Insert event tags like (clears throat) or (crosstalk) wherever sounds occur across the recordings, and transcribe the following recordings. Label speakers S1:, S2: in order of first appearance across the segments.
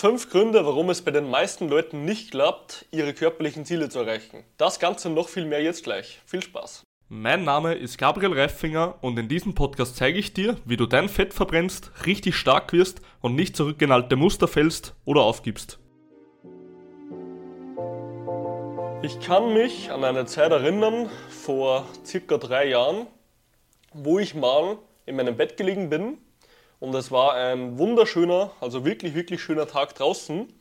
S1: Fünf Gründe, warum es bei den meisten Leuten nicht klappt, ihre körperlichen Ziele zu erreichen. Das Ganze noch viel mehr jetzt gleich. Viel Spaß.
S2: Mein Name ist Gabriel Reifinger und in diesem Podcast zeige ich dir, wie du dein Fett verbrennst, richtig stark wirst und nicht zurück in alte Muster fällst oder aufgibst.
S1: Ich kann mich an eine Zeit erinnern, vor circa drei Jahren, wo ich mal in meinem Bett gelegen bin und es war ein wunderschöner, also wirklich, wirklich schöner Tag draußen.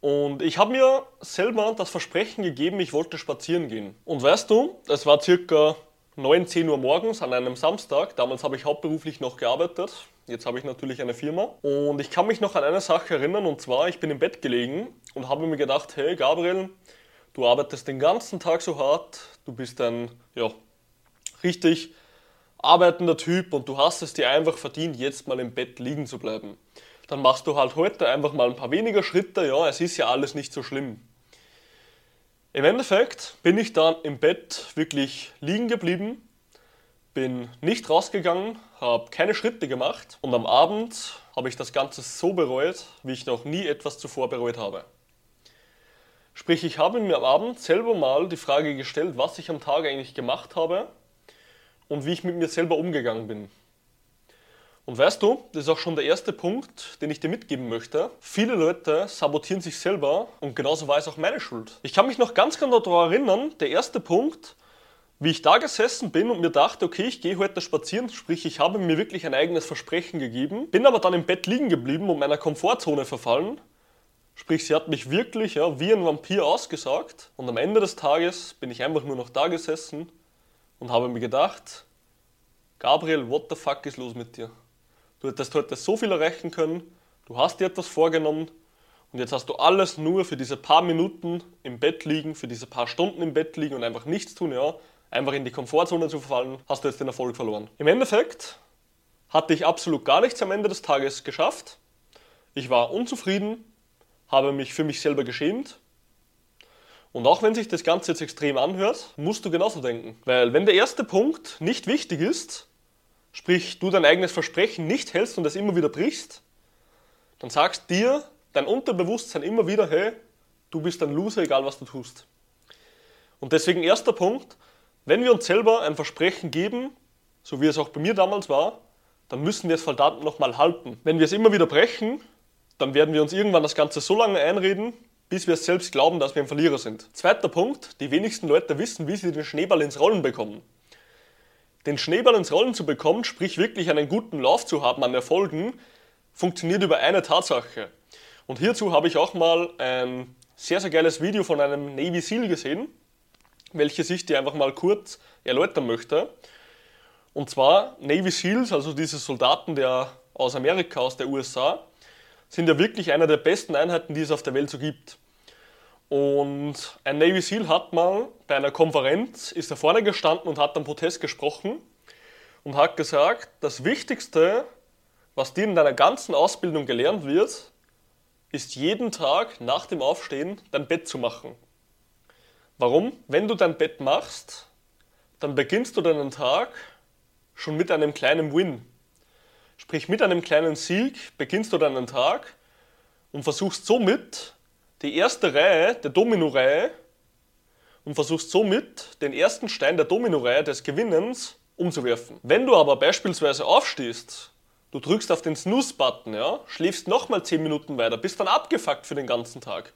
S1: Und ich habe mir selber das Versprechen gegeben, ich wollte spazieren gehen. Und weißt du, es war circa 9, 10 Uhr morgens an einem Samstag. Damals habe ich hauptberuflich noch gearbeitet. Jetzt habe ich natürlich eine Firma. Und ich kann mich noch an eine Sache erinnern, und zwar, ich bin im Bett gelegen und habe mir gedacht, hey Gabriel, du arbeitest den ganzen Tag so hart, du bist ein, ja, richtig arbeitender Typ und du hast es dir einfach verdient, jetzt mal im Bett liegen zu bleiben. Dann machst du halt heute einfach mal ein paar weniger Schritte, ja, es ist ja alles nicht so schlimm. Im Endeffekt bin ich dann im Bett wirklich liegen geblieben, bin nicht rausgegangen, habe keine Schritte gemacht und am Abend habe ich das Ganze so bereut, wie ich noch nie etwas zuvor bereut habe. Sprich, ich habe mir am Abend selber mal die Frage gestellt, was ich am Tag eigentlich gemacht habe und wie ich mit mir selber umgegangen bin. Und weißt du, das ist auch schon der erste Punkt, den ich dir mitgeben möchte. Viele Leute sabotieren sich selber und genauso war es auch meine Schuld. Ich kann mich noch ganz genau daran erinnern, der erste Punkt, wie ich da gesessen bin und mir dachte, okay, ich gehe heute spazieren, sprich, ich habe mir wirklich ein eigenes Versprechen gegeben, bin aber dann im Bett liegen geblieben und meiner Komfortzone verfallen. Sprich, sie hat mich wirklich ja, wie ein Vampir ausgesagt und am Ende des Tages bin ich einfach nur noch da gesessen und habe mir gedacht, Gabriel, what the fuck ist los mit dir? Du hättest heute so viel erreichen können, du hast dir etwas vorgenommen und jetzt hast du alles nur für diese paar Minuten im Bett liegen, für diese paar Stunden im Bett liegen und einfach nichts tun, ja, einfach in die Komfortzone zu verfallen, hast du jetzt den Erfolg verloren. Im Endeffekt hatte ich absolut gar nichts am Ende des Tages geschafft. Ich war unzufrieden, habe mich für mich selber geschämt und auch wenn sich das Ganze jetzt extrem anhört, musst du genauso denken. Weil wenn der erste Punkt nicht wichtig ist, sprich du dein eigenes Versprechen nicht hältst und es immer wieder brichst, dann sagst dir dein Unterbewusstsein immer wieder, hey, du bist ein Loser, egal was du tust. Und deswegen erster Punkt, wenn wir uns selber ein Versprechen geben, so wie es auch bei mir damals war, dann müssen wir es verdammt nochmal halten. Wenn wir es immer wieder brechen, dann werden wir uns irgendwann das Ganze so lange einreden, bis wir selbst glauben, dass wir ein Verlierer sind. Zweiter Punkt, die wenigsten Leute wissen, wie sie den Schneeball ins Rollen bekommen. Den Schneeball ins Rollen zu bekommen, sprich wirklich einen guten Lauf zu haben an Erfolgen, funktioniert über eine Tatsache. Und hierzu habe ich auch mal ein sehr, sehr geiles Video von einem Navy SEAL gesehen, welches ich dir einfach mal kurz erläutern möchte. Und zwar Navy SEALs, also diese Soldaten der, aus Amerika, aus der USA, sind ja wirklich einer der besten Einheiten, die es auf der Welt so gibt. Und ein Navy SEAL hat mal bei einer Konferenz, ist da vorne gestanden und hat am Protest gesprochen und hat gesagt, das Wichtigste, was dir in deiner ganzen Ausbildung gelernt wird, ist jeden Tag nach dem Aufstehen dein Bett zu machen. Warum? Wenn du dein Bett machst, dann beginnst du deinen Tag schon mit einem kleinen Win. Sprich, mit einem kleinen Sieg beginnst du deinen Tag und versuchst somit die erste Reihe der Domino-Reihe und versuchst somit den ersten Stein der Domino-Reihe des Gewinnens umzuwerfen. Wenn du aber beispielsweise aufstehst, du drückst auf den Snooze-Button, ja, schläfst nochmal 10 Minuten weiter, bist dann abgefuckt für den ganzen Tag,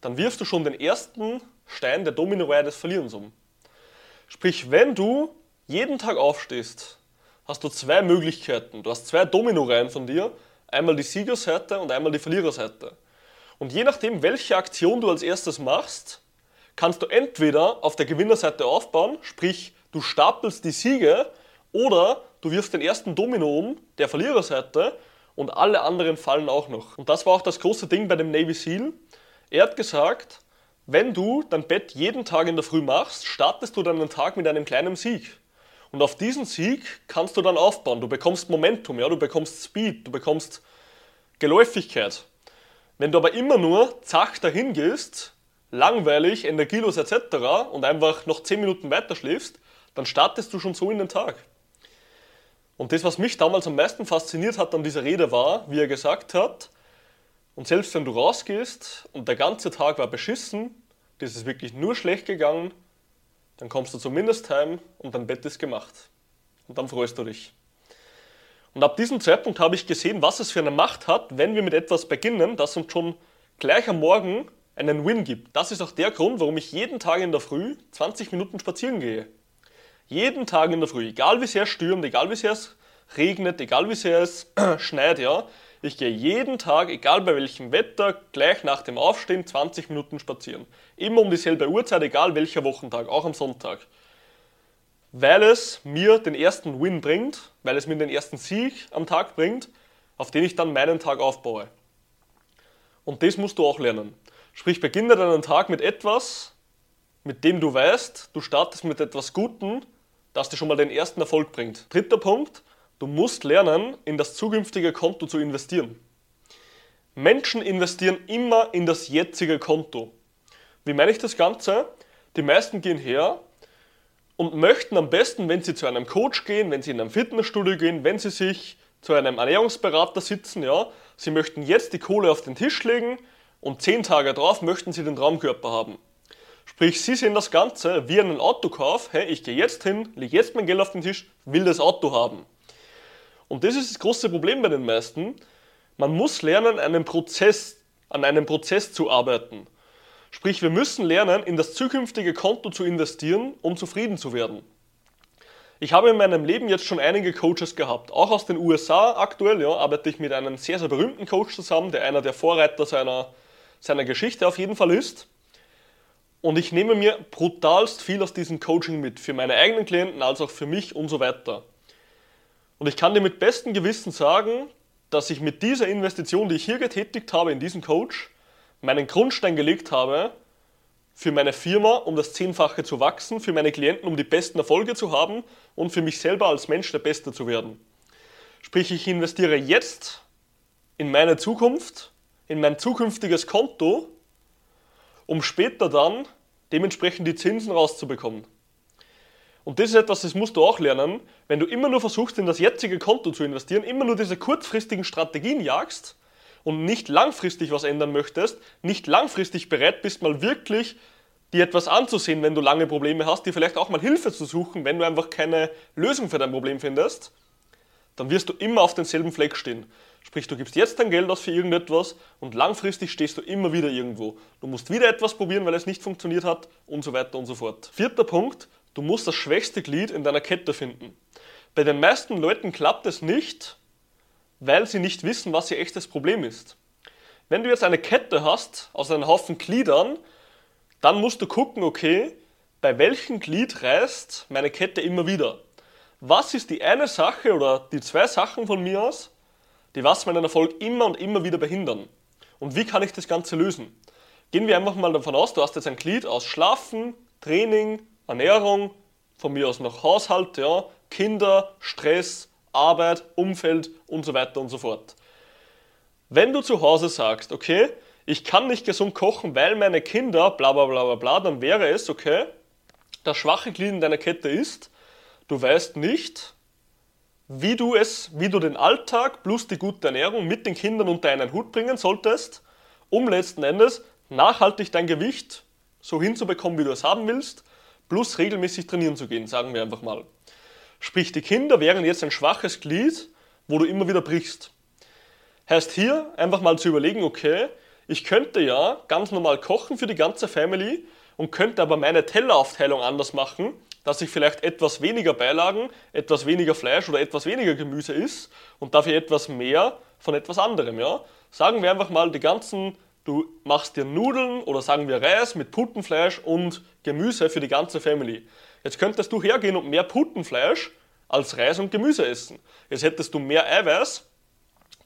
S1: dann wirfst du schon den ersten Stein der Domino-Reihe des Verlierens um. Sprich, wenn du jeden Tag aufstehst, hast du zwei Möglichkeiten. Du hast zwei Domino-Reihen von dir, einmal die Siegerseite und einmal die Verliererseite. Und je nachdem, welche Aktion du als erstes machst, kannst du entweder auf der Gewinnerseite aufbauen, sprich du stapelst die Siege, oder du wirfst den ersten Domino um, der Verliererseite, und alle anderen fallen auch noch. Und das war auch das große Ding bei dem Navy SEAL. Er hat gesagt, wenn du dein Bett jeden Tag in der Früh machst, startest du deinen Tag mit einem kleinen Sieg. Und auf diesen Sieg kannst du dann aufbauen. Du bekommst Momentum, ja, du bekommst Speed, du bekommst Geläufigkeit. Wenn du aber immer nur zach dahin gehst, langweilig, energielos etc. und einfach noch 10 Minuten weiter schläfst, dann startest du schon so in den Tag. Und das, was mich damals am meisten fasziniert hat an dieser Rede war, wie er gesagt hat, Und selbst wenn du rausgehst und der ganze Tag war beschissen, das ist wirklich nur schlecht gegangen, dann kommst du zumindest heim und dein Bett ist gemacht. Und dann freust du dich. Und ab diesem Zeitpunkt habe ich gesehen, was es für eine Macht hat, wenn wir mit etwas beginnen, das uns schon gleich am Morgen einen Win gibt. Das ist auch der Grund, warum ich jeden Tag in der Früh 20 Minuten spazieren gehe. Jeden Tag in der Früh, egal wie sehr es stürmt, egal wie sehr es regnet, egal wie sehr es (clears throat) schneit, ja. Ich gehe jeden Tag, egal bei welchem Wetter, gleich nach dem Aufstehen 20 Minuten spazieren. Immer um dieselbe Uhrzeit, egal welcher Wochentag, auch am Sonntag. Weil es mir den ersten Win bringt, weil es mir den ersten Sieg am Tag bringt, auf den ich dann meinen Tag aufbaue. Und das musst du auch lernen. Sprich, beginne deinen Tag mit etwas, mit dem du weißt, du startest mit etwas Guten, das dir schon mal den ersten Erfolg bringt. Dritter Punkt, Du musst lernen, in das zukünftige Konto zu investieren. Menschen investieren immer in das jetzige Konto. Wie meine ich das Ganze? Die meisten gehen her und möchten am besten, wenn sie zu einem Coach gehen, wenn sie in einem Fitnessstudio gehen, wenn sie sich zu einem Ernährungsberater sitzen, ja, sie möchten jetzt die Kohle auf den Tisch legen und zehn Tage drauf möchten sie den Traumkörper haben. Sprich, sie sehen das Ganze wie einen Autokauf. Hey, ich gehe jetzt hin, lege jetzt mein Geld auf den Tisch, will das Auto haben. Und das ist das große Problem bei den meisten. Man muss lernen, einen Prozess, an einem Prozess zu arbeiten. Sprich, wir müssen lernen, in das zukünftige Konto zu investieren, um zufrieden zu werden. Ich habe in meinem Leben jetzt schon einige Coaches gehabt. Auch aus den USA aktuell ja, arbeite ich mit einem sehr, sehr berühmten Coach zusammen, der einer der Vorreiter seiner, seiner Geschichte auf jeden Fall ist. Und ich nehme mir brutalst viel aus diesem Coaching mit, für meine eigenen Klienten als auch für mich und so weiter. Und ich kann dir mit bestem Gewissen sagen, dass ich mit dieser Investition, die ich hier getätigt habe in diesen Coach, meinen Grundstein gelegt habe für meine Firma, um das Zehnfache zu wachsen, für meine Klienten, um die besten Erfolge zu haben und für mich selber als Mensch der Beste zu werden. Sprich, ich investiere jetzt in meine Zukunft, in mein zukünftiges Konto, um später dann dementsprechend die Zinsen rauszubekommen. Und das ist etwas, das musst du auch lernen. Wenn du immer nur versuchst, in das jetzige Konto zu investieren, immer nur diese kurzfristigen Strategien jagst und nicht langfristig was ändern möchtest, nicht langfristig bereit bist, mal wirklich dir etwas anzusehen, wenn du lange Probleme hast, dir vielleicht auch mal Hilfe zu suchen, wenn du einfach keine Lösung für dein Problem findest, dann wirst du immer auf denselben Fleck stehen. Sprich, du gibst jetzt dein Geld aus für irgendetwas und langfristig stehst du immer wieder irgendwo. Du musst wieder etwas probieren, weil es nicht funktioniert hat und so weiter und so fort. Vierter Punkt, Du musst das schwächste Glied in deiner Kette finden. Bei den meisten Leuten klappt es nicht, weil sie nicht wissen, was ihr echtes Problem ist. Wenn du jetzt eine Kette hast aus einem Haufen Gliedern, dann musst du gucken, okay, bei welchem Glied reißt meine Kette immer wieder? Was ist die eine Sache oder die zwei Sachen von mir aus, die was meinen Erfolg immer und immer wieder behindern? Und wie kann ich das Ganze lösen? Gehen wir einfach mal davon aus, du hast jetzt ein Glied aus Schlafen, Training, Ernährung, von mir aus noch Haushalt, ja, Kinder, Stress, Arbeit, Umfeld und so weiter und so fort. Wenn du zu Hause sagst, okay, ich kann nicht gesund kochen, weil meine Kinder, bla bla bla bla bla, dann wäre es, okay, das schwache Glied in deiner Kette ist, du weißt nicht, wie du es, wie du den Alltag plus die gute Ernährung mit den Kindern unter einen Hut bringen solltest, um letzten Endes nachhaltig dein Gewicht so hinzubekommen, wie du es haben willst plus regelmäßig trainieren zu gehen, sagen wir einfach mal. Sprich, die Kinder wären jetzt ein schwaches Glied, wo du immer wieder brichst. Heißt hier einfach mal zu überlegen, okay, ich könnte ja ganz normal kochen für die ganze Family und könnte aber meine Telleraufteilung anders machen, dass ich vielleicht etwas weniger Beilagen, etwas weniger Fleisch oder etwas weniger Gemüse isst und dafür etwas mehr von etwas anderem. Ja? Sagen wir einfach mal die ganzen Du machst dir Nudeln oder sagen wir Reis mit Putenfleisch und Gemüse für die ganze Family. Jetzt könntest du hergehen und mehr Putenfleisch als Reis und Gemüse essen. Jetzt hättest du mehr Eiweiß,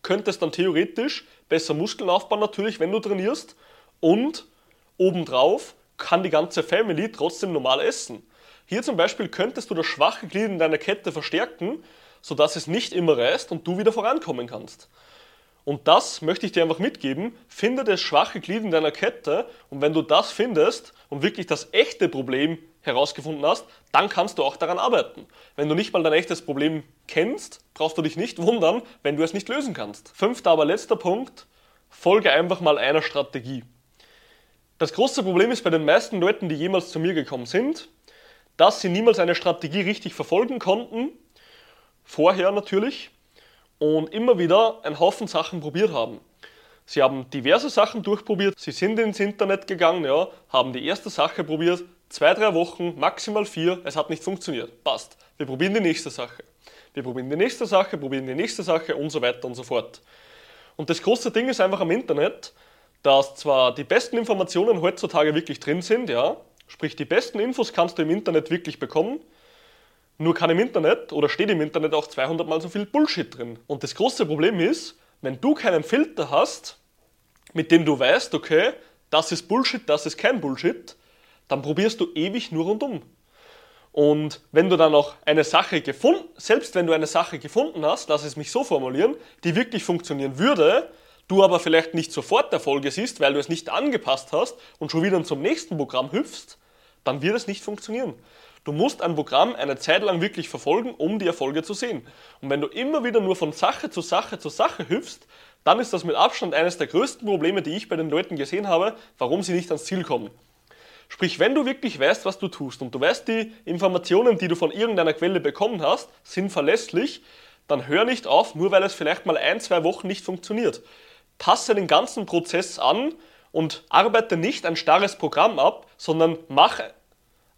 S1: könntest dann theoretisch besser Muskeln aufbauen natürlich, wenn du trainierst und obendrauf kann die ganze Family trotzdem normal essen. Hier zum Beispiel könntest du das schwache Glied in deiner Kette verstärken, sodass es nicht immer reißt und du wieder vorankommen kannst. Und das möchte ich dir einfach mitgeben. Finde das schwache Glied in deiner Kette und wenn du das findest und wirklich das echte Problem herausgefunden hast, dann kannst du auch daran arbeiten. Wenn du nicht mal dein echtes Problem kennst, brauchst du dich nicht wundern, wenn du es nicht lösen kannst. Fünfter, aber letzter Punkt. folge einfach mal einer Strategie. Das große Problem ist bei den meisten Leuten, die jemals zu mir gekommen sind, dass sie niemals eine Strategie richtig verfolgen konnten, vorher natürlich, und immer wieder einen Haufen Sachen probiert haben. Sie haben diverse Sachen durchprobiert, sie sind ins Internet gegangen, ja, haben die erste Sache probiert, zwei, drei Wochen, maximal vier, es hat nicht funktioniert. Passt. Wir probieren die nächste Sache. Wir probieren die nächste Sache, probieren die nächste Sache und so weiter und so fort. Und das große Ding ist einfach am Internet, dass zwar die besten Informationen heutzutage wirklich drin sind, ja, sprich die besten Infos kannst du im Internet wirklich bekommen, nur kann im Internet oder steht im Internet auch 200 mal so viel Bullshit drin. Und das große Problem ist, wenn du keinen Filter hast, mit dem du weißt, okay, das ist Bullshit, das ist kein Bullshit, dann probierst du ewig nur rundum. Und wenn du dann auch eine Sache gefunden, selbst wenn du eine Sache gefunden hast, lass es mich so formulieren, die wirklich funktionieren würde, du aber vielleicht nicht sofort Erfolge siehst, weil du es nicht angepasst hast und schon wieder zum nächsten Programm hüpfst, dann wird es nicht funktionieren. Du musst ein Programm eine Zeit lang wirklich verfolgen, um die Erfolge zu sehen. Und wenn du immer wieder nur von Sache zu Sache zu Sache hüpfst, dann ist das mit Abstand eines der größten Probleme, die ich bei den Leuten gesehen habe, warum sie nicht ans Ziel kommen. Sprich, wenn du wirklich weißt, was du tust und du weißt, die Informationen, die du von irgendeiner Quelle bekommen hast, sind verlässlich, dann hör nicht auf, nur weil es vielleicht mal ein, zwei Wochen nicht funktioniert. Passe den ganzen Prozess an und arbeite nicht ein starres Programm ab, sondern mach,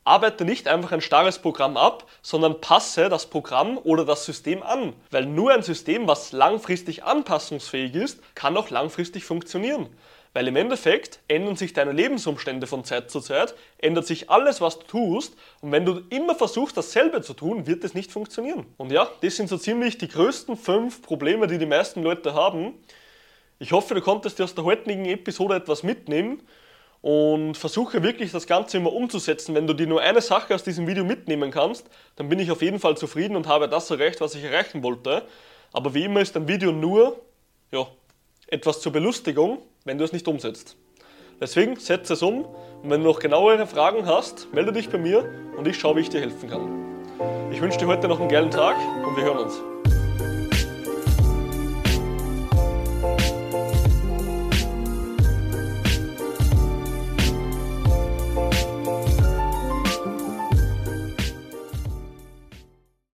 S1: arbeite nicht einfach ein starres Programm ab, sondern passe das Programm oder das System an. Weil nur ein System, was langfristig anpassungsfähig ist, kann auch langfristig funktionieren. Weil im Endeffekt ändern sich deine Lebensumstände von Zeit zu Zeit, ändert sich alles, was du tust und wenn du immer versuchst, dasselbe zu tun, wird es nicht funktionieren. Und ja, das sind so ziemlich die größten fünf Probleme, die die meisten Leute haben. Ich hoffe, du konntest dir aus der heutigen Episode etwas mitnehmen und versuche wirklich das Ganze immer umzusetzen. Wenn du dir nur eine Sache aus diesem Video mitnehmen kannst, dann bin ich auf jeden Fall zufrieden und habe das erreicht, was ich erreichen wollte. Aber wie immer ist ein Video nur ja, etwas zur Belustigung wenn du es nicht umsetzt. Deswegen setze es um und wenn du noch genauere Fragen hast, melde dich bei mir und ich schaue, wie ich dir helfen kann. Ich wünsche dir heute noch einen geilen Tag und wir hören uns.